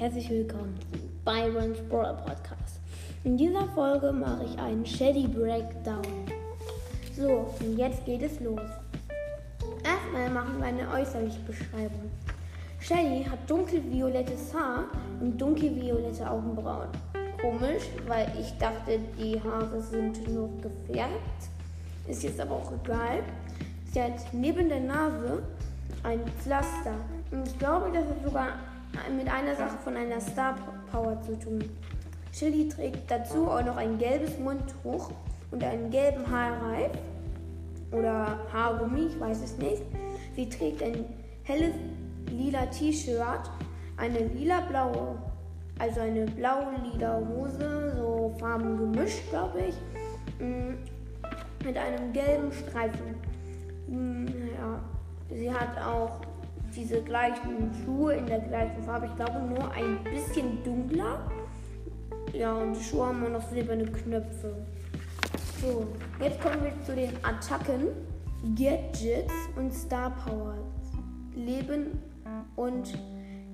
herzlich willkommen zu Byron's Brawl Podcast. In dieser Folge mache ich einen Shady Breakdown. So, und jetzt geht es los. Erstmal machen wir eine äußerliche Beschreibung. Shelly hat dunkelviolettes Haar und dunkelviolette Augenbrauen. Komisch, weil ich dachte, die Haare sind nur gefärbt. Ist jetzt aber auch egal. Sie hat neben der Nase ein Pflaster. Und ich glaube, das hat sogar mit einer Sache von einer Star Power zu tun. Chili trägt dazu auch noch ein gelbes Mundtuch und einen gelben Haarreif oder Haargummi, ich weiß es nicht. Sie trägt ein helles lila T-Shirt, eine lila-blaue, also eine blau-lila Hose, so Farben gemischt, glaube ich, mm, mit einem gelben Streifen. Mm, ja, sie hat auch diese gleichen Schuhe in der gleichen Farbe. Ich glaube nur ein bisschen dunkler. Ja, und die Schuhe haben noch silberne Knöpfe. So, jetzt kommen wir zu den Attacken, Gadgets und Star Powers. Leben und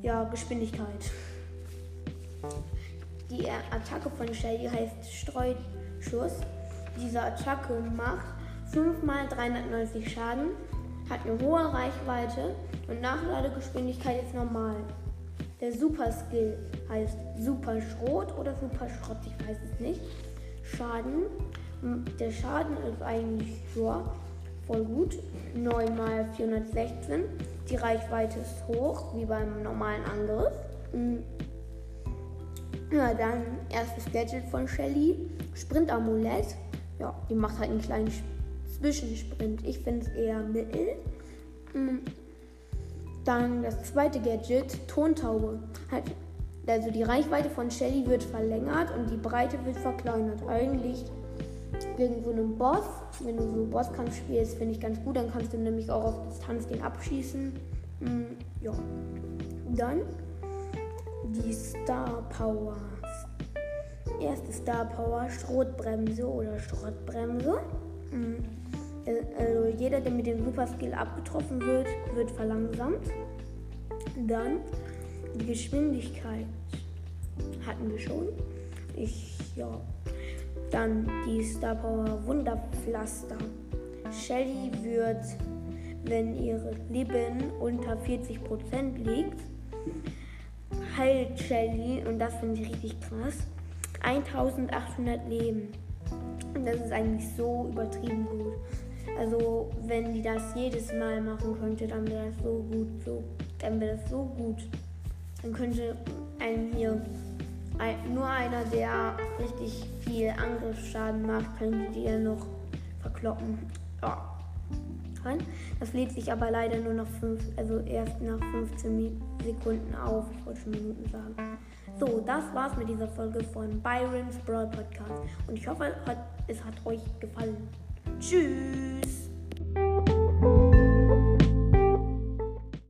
ja, Geschwindigkeit. Die Attacke von Shelly heißt Streuschuss. Diese Attacke macht 5 mal 390 Schaden, hat eine hohe Reichweite und Nachladegeschwindigkeit ist normal. Der Super Skill heißt Super Schrot oder Super Schrott, ich weiß es nicht. Schaden. Der Schaden ist eigentlich ja, voll gut. 9 mal 416. Die Reichweite ist hoch, wie beim normalen Angriff. Hm. Ja, dann erstes Gadget von Shelly. Sprint-Amulett. Ja, die macht halt einen kleinen Zwischensprint. Ich finde es eher mittel. Hm. Dann das zweite Gadget, Tontaube. Also die Reichweite von Shelly wird verlängert und die Breite wird verkleinert. Eigentlich gegen so einen Boss, wenn du so Bosskampf spielst, finde ich ganz gut. Dann kannst du nämlich auch auf Distanz den abschießen. Mm, ja. Dann die Star Powers. Erste Star Power, Schrotbremse oder Schrottbremse. Mm. Also jeder, der mit dem Super Skill abgetroffen wird, wird verlangsamt. Dann die Geschwindigkeit hatten wir schon. Ich, ja. Dann die Star Power Wunderpflaster. Shelly wird, wenn ihre Leben unter 40% liegt, heilt Shelly, und das finde ich richtig krass, 1800 Leben. Und das ist eigentlich so übertrieben gut. Also wenn die das jedes Mal machen könnte, dann wäre das so gut, so, dann wäre das so gut. Dann könnte ein hier ein, nur einer, der richtig viel Angriffsschaden macht, könnte die ja noch verkloppen. Ja. Das lädt sich aber leider nur noch fünf, also erst nach 15 Sekunden auf. Ich wollte schon Minuten sagen. So, das war's mit dieser Folge von Byron's Brawl Podcast. Und ich hoffe, es hat euch gefallen. Tschüss.